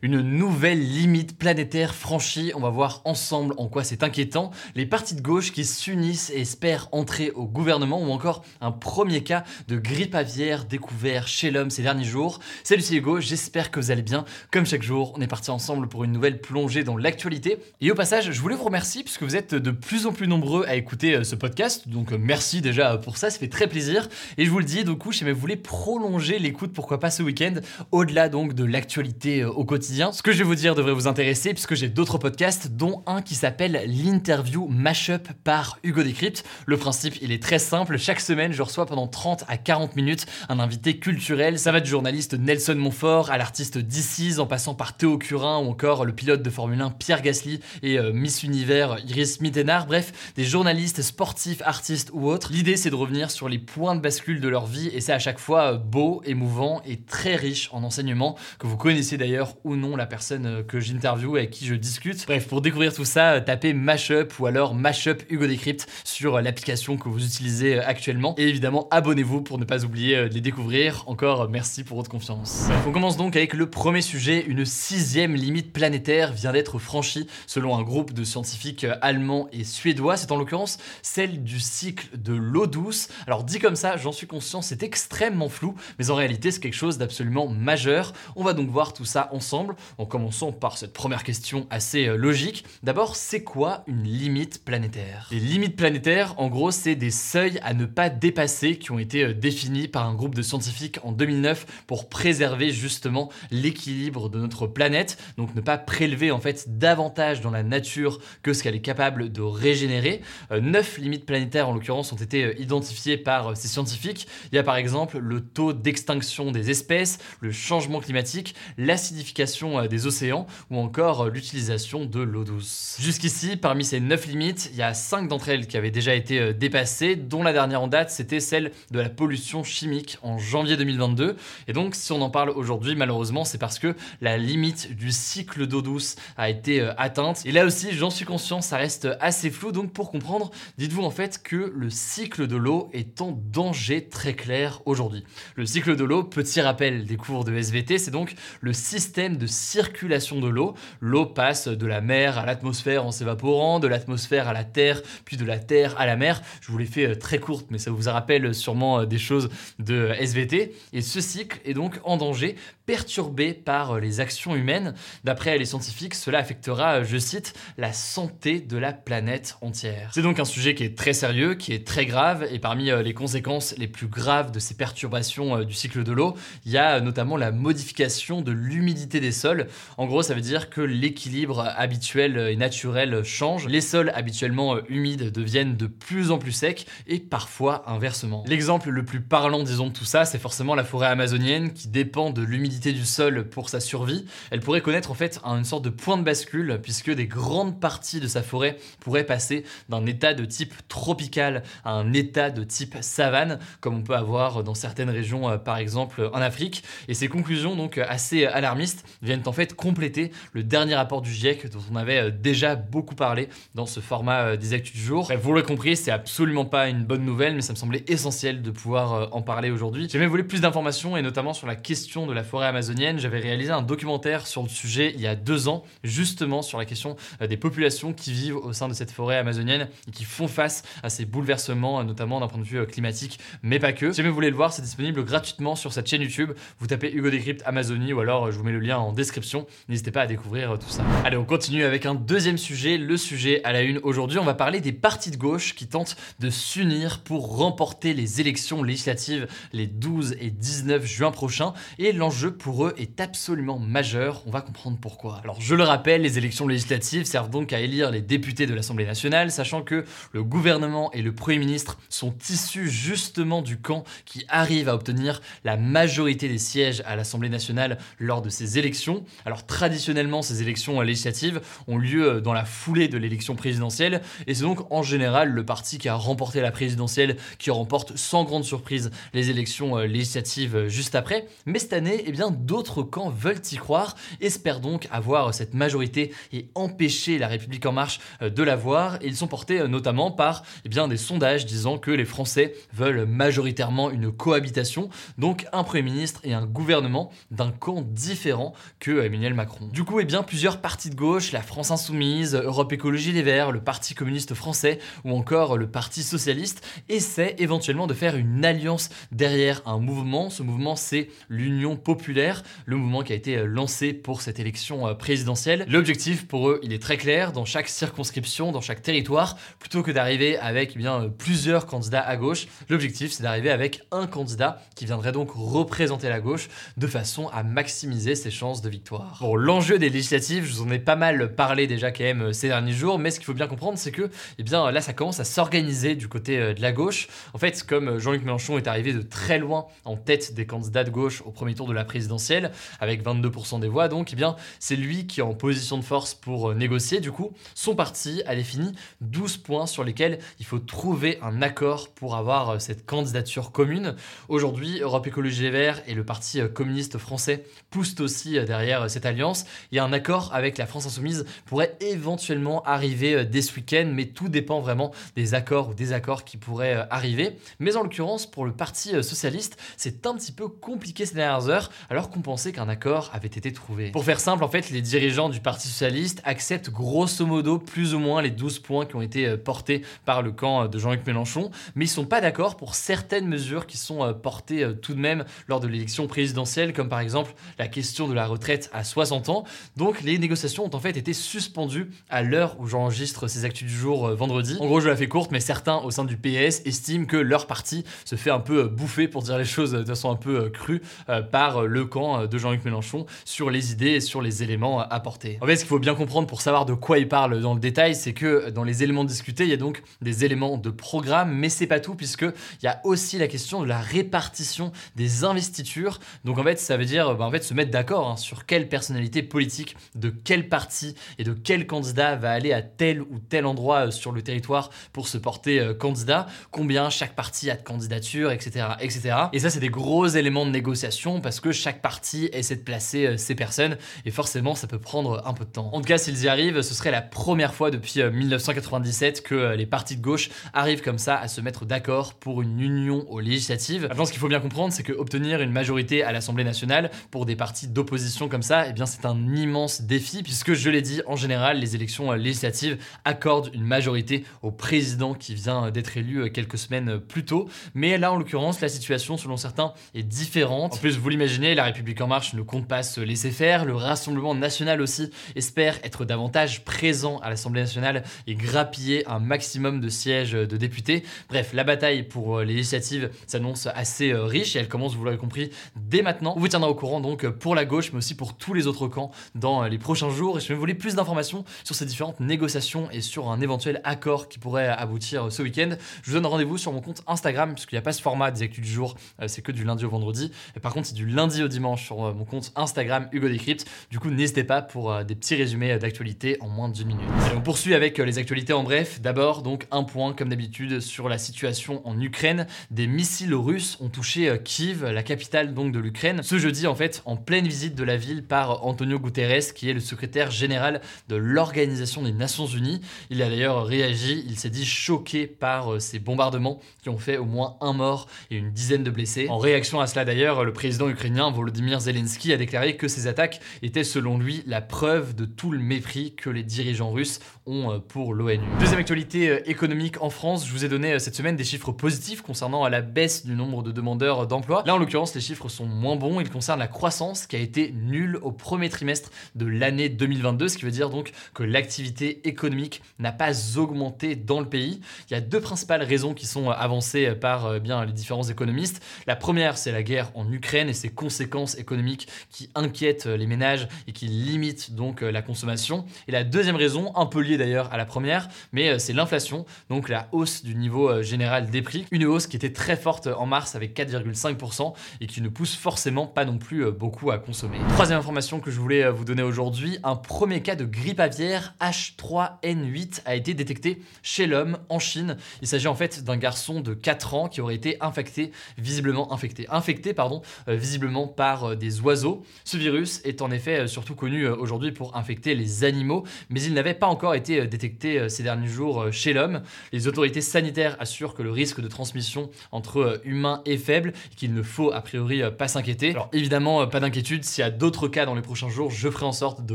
Une nouvelle limite planétaire franchie, on va voir ensemble en quoi c'est inquiétant, les partis de gauche qui s'unissent et espèrent entrer au gouvernement ou encore un premier cas de grippe aviaire découvert chez l'homme ces derniers jours. Salut c'est Hugo, j'espère que vous allez bien. Comme chaque jour, on est parti ensemble pour une nouvelle plongée dans l'actualité. Et au passage, je voulais vous remercier puisque vous êtes de plus en plus nombreux à écouter euh, ce podcast, donc euh, merci déjà pour ça, ça fait très plaisir. Et je vous le dis, du coup, si vous voulez prolonger l'écoute, pourquoi pas ce week-end, au-delà donc de l'actualité euh, au quotidien ce que je vais vous dire devrait vous intéresser puisque j'ai d'autres podcasts, dont un qui s'appelle l'interview Mashup par Hugo Décrypte. Le principe, il est très simple. Chaque semaine, je reçois pendant 30 à 40 minutes un invité culturel. Ça va du journaliste Nelson Montfort à l'artiste DC's en passant par Théo Curin ou encore le pilote de Formule 1 Pierre Gasly et euh, Miss Univers Iris Mittenard. Bref, des journalistes, sportifs, artistes ou autres. L'idée, c'est de revenir sur les points de bascule de leur vie et c'est à chaque fois euh, beau, émouvant et très riche en enseignements que vous connaissez d'ailleurs ou non la personne euh, que j'interviewe et avec qui je discute. Bref, pour découvrir tout ça, euh, tapez Mashup ou alors Mashup Hugo Decrypt sur euh, l'application que vous utilisez actuellement. Et évidemment, abonnez-vous pour ne pas oublier de les découvrir. Encore merci pour votre confiance. on commence donc avec le premier sujet. Une sixième limite planétaire vient d'être franchie selon un groupe de scientifiques allemands et suédois. C'est en l'occurrence celle du cycle de l'eau douce. Alors dit comme ça, j'en suis conscient, c'est extrêmement flou, mais en réalité c'est quelque chose d'absolument majeur. On va donc voir tout ça ensemble en commençant par cette première question assez euh, logique. D'abord, c'est quoi une limite planétaire? Les limites planétaires, en gros, c'est des seuils à ne pas dépasser qui ont été euh, définis par un groupe de scientifiques en 2009 pour préserver justement l'équilibre de notre planète, donc ne pas prélever en fait davantage dans la nature que ce qu'elle est capable de régénérer. Euh, neuf limites planétaires en l'occurrence ont été identifiées par ces scientifiques. Il y a par exemple le taux d'extinction des espèces, le changement climatique, l'acidification euh, des océans ou encore euh, l'utilisation de l'eau douce. Jusqu'ici, parmi ces 9 limites, il y a 5 d'entre elles qui avaient déjà été euh, dépassées, dont la dernière en date, c'était celle de la pollution chimique en janvier 2022. Et donc, si on en parle aujourd'hui, malheureusement, c'est parce que la limite du cycle d'eau douce a été atteinte. Et là aussi, j'en suis conscient, ça reste assez flou. Donc, pour comprendre, dites-vous en fait que le cycle de l'eau est en danger très clair aujourd'hui. Le cycle de l'eau, petit rappel des cours de SVT, c'est donc le système de circulation de l'eau. L'eau passe de la mer à l'atmosphère en s'évaporant, de l'atmosphère à la terre, puis de la terre à la mer. Je vous l'ai fait euh, très courte, mais ça vous rappelle sûrement euh, des choses de SVT. Et ce cycle est donc en danger, perturbé par euh, les actions humaines. D'après les scientifiques, cela affectera, je cite, la santé de la planète entière. C'est donc un sujet qui est très sérieux, qui est très grave, et parmi les conséquences les plus graves de ces perturbations du cycle de l'eau, il y a notamment la modification de l'humidité des sols en gros, ça veut dire que l'équilibre habituel et naturel change. Les sols habituellement humides deviennent de plus en plus secs et parfois inversement. L'exemple le plus parlant, disons, de tout ça, c'est forcément la forêt amazonienne qui dépend de l'humidité du sol pour sa survie. Elle pourrait connaître en fait une sorte de point de bascule puisque des grandes parties de sa forêt pourraient passer d'un état de type tropical à un état de type savane, comme on peut avoir dans certaines régions, euh, par exemple en Afrique. Et ces conclusions donc assez alarmistes viennent en fait compléter le dernier rapport du GIEC dont on avait euh, déjà beaucoup parlé dans ce format euh, des actus du jour. Bref, vous l'avez compris, c'est absolument pas une bonne nouvelle, mais ça me semblait essentiel de pouvoir euh, en parler aujourd'hui. J'ai même voulu plus d'informations et notamment sur la question de la forêt amazonienne. J'avais réalisé un documentaire sur le sujet il y a deux ans, justement sur la question des populations qui vivent au sein de cette forêt amazonienne et qui font face à ces bouleversements, notamment d'un point de vue climatique, mais pas que. Si jamais vous voulez le voir, c'est disponible gratuitement sur cette chaîne YouTube. Vous tapez Hugo Décrypte Amazonie ou alors je vous mets le lien en description. N'hésitez pas à découvrir tout ça. Allez, on continue avec un deuxième sujet, le sujet à la une. Aujourd'hui, on va parler des partis de gauche qui tentent de s'unir pour remporter les élections législatives les 12 et 19 juin prochains. Et l'enjeu pour eux est absolument majeur. On va comprendre pourquoi. Alors, je le rappelle, les élections législatives servent donc à élire les députés de l'Assemblée nationale, sachant que le gouvernement et le Premier ministre sont issus justement du camp qui arrive à obtenir la majorité des sièges à l'Assemblée nationale lors de ces élections. Alors traditionnellement, ces élections législatives ont lieu dans la foulée de l'élection présidentielle. Et c'est donc en général le parti qui a remporté la présidentielle qui remporte sans grande surprise les élections législatives juste après. Mais cette année, eh bien d'autres camps veulent y croire, espèrent donc avoir cette majorité et empêcher la République en marche de l'avoir ils sont portés notamment par eh bien des sondages disant que les Français veulent majoritairement une cohabitation, donc un Premier ministre et un gouvernement d'un camp différent que Emmanuel Macron. Du coup, eh bien, plusieurs partis de gauche, la France Insoumise, Europe Écologie Les Verts, le Parti communiste français ou encore le Parti socialiste essaient éventuellement de faire une alliance derrière un mouvement. Ce mouvement, c'est l'Union populaire, le mouvement qui a été lancé pour cette élection présidentielle. L'objectif pour eux, il est très clair, dans chaque circonscription, dans chaque territoire, plutôt que d'arriver avec eh bien, plusieurs candidats à gauche, l'objectif c'est d'arriver avec un candidat qui viendrait donc représenter la gauche de façon à maximiser ses chances de victoire. Bon, l'enjeu des législatives, je vous en ai pas mal parlé déjà quand même euh, ces derniers jours, mais ce qu'il faut bien comprendre, c'est que eh bien, là, ça commence à s'organiser du côté euh, de la gauche. En fait, comme euh, Jean-Luc Mélenchon est arrivé de très loin en tête des candidats de gauche au premier tour de la présidentielle, avec 22% des voix, donc eh bien, c'est lui qui est en position de force pour négocier. Du coup, son parti a défini 12 points sur lesquels il faut trouver un accord pour avoir cette candidature commune. Aujourd'hui, Europe Écologie Les Verts et le Parti communiste français poussent aussi derrière cette alliance. Il y a un accord avec la France Insoumise pourrait éventuellement arriver dès ce week-end, mais tout dépend vraiment des accords ou désaccords qui pourraient arriver. Mais en l'occurrence, pour le Parti socialiste, c'est un petit peu compliqué ces dernières heures, alors qu'on pensait qu'un accord avait été trouvé. Pour faire simple, en fait, les dirigeants du Parti socialiste acceptent grosso modo plus ou moins les 12 points qui ont été portés par le camp de Jean-Luc Mélenchon, mais ils sont pas d'accord pour certaines mesures qui sont portées tout de même lors de l'élection présidentielle, comme par exemple la question de la à 60 ans. Donc les négociations ont en fait été suspendues à l'heure où j'enregistre ces actus du jour vendredi. En gros, je la fais courte, mais certains au sein du PS estiment que leur parti se fait un peu bouffer, pour dire les choses de façon un peu crue, par le camp de Jean-Luc Mélenchon sur les idées et sur les éléments apportés. En fait, ce qu'il faut bien comprendre pour savoir de quoi il parle dans le détail, c'est que dans les éléments discutés, il y a donc des éléments de programme, mais c'est pas tout, puisque il y a aussi la question de la répartition des investitures. Donc en fait, ça veut dire bah, en fait, se mettre d'accord hein, sur quelle personnalité politique, de quel parti et de quel candidat va aller à tel ou tel endroit sur le territoire pour se porter candidat, combien chaque parti a de candidatures, etc. etc. Et ça, c'est des gros éléments de négociation parce que chaque parti essaie de placer ses personnes et forcément, ça peut prendre un peu de temps. En tout cas, s'ils y arrivent, ce serait la première fois depuis 1997 que les partis de gauche arrivent comme ça à se mettre d'accord pour une union aux législatives. Maintenant, ce qu'il faut bien comprendre, c'est que obtenir une majorité à l'Assemblée nationale pour des partis d'opposition comme ça, eh bien, c'est un immense défi puisque je l'ai dit, en général, les élections législatives accordent une majorité au président qui vient d'être élu quelques semaines plus tôt. Mais là, en l'occurrence, la situation, selon certains, est différente. En plus, vous l'imaginez, la République en marche ne compte pas se laisser faire. Le Rassemblement national aussi espère être davantage présent à l'Assemblée nationale et grappiller un maximum de sièges de députés. Bref, la bataille pour les législatives s'annonce assez riche et elle commence, vous l'avez compris, dès maintenant. On vous tiendra au courant donc pour la gauche, mais aussi pour tous les autres camps dans les prochains jours. Et si vous voulez plus d'informations sur ces différentes négociations et sur un éventuel accord qui pourrait aboutir ce week-end, je vous donne rendez-vous sur mon compte Instagram, puisqu'il n'y a pas ce format des actus du jour, c'est que du lundi au vendredi. Et par contre, c'est du lundi au dimanche sur mon compte Instagram Hugo Decrypt. Du coup, n'hésitez pas pour des petits résumés d'actualité en moins d'une minute. Allez, on poursuit avec les actualités en bref. D'abord, donc un point comme d'habitude sur la situation en Ukraine. Des missiles russes ont touché Kiev, la capitale donc de l'Ukraine, ce jeudi en fait, en pleine visite de la ville par Antonio Guterres, qui est le secrétaire général de l'Organisation des Nations Unies. Il a d'ailleurs réagi, il s'est dit choqué par euh, ces bombardements qui ont fait au moins un mort et une dizaine de blessés. En réaction à cela d'ailleurs, le président ukrainien Volodymyr Zelensky a déclaré que ces attaques étaient selon lui la preuve de tout le mépris que les dirigeants russes ont euh, pour l'ONU. Deuxième actualité euh, économique en France, je vous ai donné cette semaine des chiffres positifs concernant la baisse du nombre de demandeurs d'emploi. Là en l'occurrence, les chiffres sont moins bons, ils concernent la croissance qui a été nulle au premier trimestre de l'année 2022, ce qui veut dire donc que l'activité économique n'a pas augmenté dans le pays. Il y a deux principales raisons qui sont avancées par euh, bien les différents économistes. La première, c'est la guerre en Ukraine et ses conséquences économiques qui inquiètent les ménages et qui limitent donc euh, la consommation. Et la deuxième raison, un peu liée d'ailleurs à la première, mais euh, c'est l'inflation, donc la hausse du niveau général des prix. Une hausse qui était très forte en mars avec 4,5% et qui ne pousse forcément pas non plus beaucoup à consommer. Troisième information que je voulais vous donner aujourd'hui, un premier cas de grippe aviaire H3N8 a été détecté chez l'homme en Chine. Il s'agit en fait d'un garçon de 4 ans qui aurait été infecté, visiblement infecté, infecté pardon, euh, visiblement par euh, des oiseaux. Ce virus est en effet euh, surtout connu aujourd'hui pour infecter les animaux, mais il n'avait pas encore été détecté ces derniers jours chez l'homme. Les autorités sanitaires assurent que le risque de transmission entre humains est faible et qu'il ne faut a priori pas s'inquiéter. Alors évidemment, pas d'inquiétude, s'il y a d'autres cas dans les prochains jours, je ferai en sorte de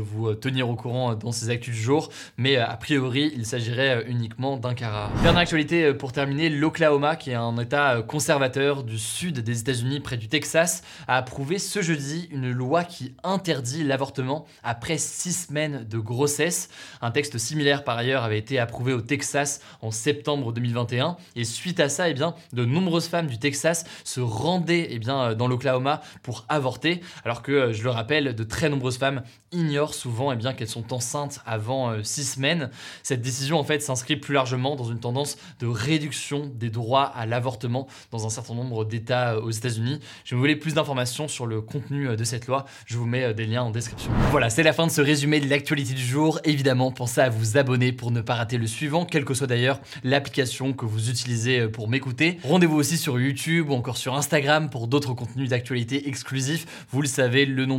vous tenir au courant dans ces actus du jour, mais a priori, il s'agirait uniquement d'un cas rare. Dernière actualité pour terminer, l'Oklahoma, qui est un état conservateur du sud des États-Unis près du Texas, a approuvé ce jeudi une loi qui interdit l'avortement après six semaines de grossesse. Un texte similaire par ailleurs avait été approuvé au Texas en septembre 2021 et suite à ça, eh bien, de nombreuses femmes du Texas se rendaient eh bien, dans l'Oklahoma pour avorter, alors que, je le rappelle, de très nombreuses femmes ignorent souvent eh bien, qu'elles sont enceintes avant euh, six semaines. Cette décision en fait s'inscrit plus largement dans une tendance de réduction des droits à l'avortement dans un certain nombre d'États euh, aux États-Unis. Je vous voulez plus d'informations sur le contenu euh, de cette loi, je vous mets des liens en description. Voilà, c'est la fin de ce résumé de l'actualité du jour. Évidemment, pensez à vous abonner pour ne pas rater le suivant, quelle que soit d'ailleurs l'application que vous utilisez pour m'écouter. Rendez-vous aussi sur YouTube ou encore sur Instagram pour d'autres contenus d'actualité exclusifs. Vous le savez, le nom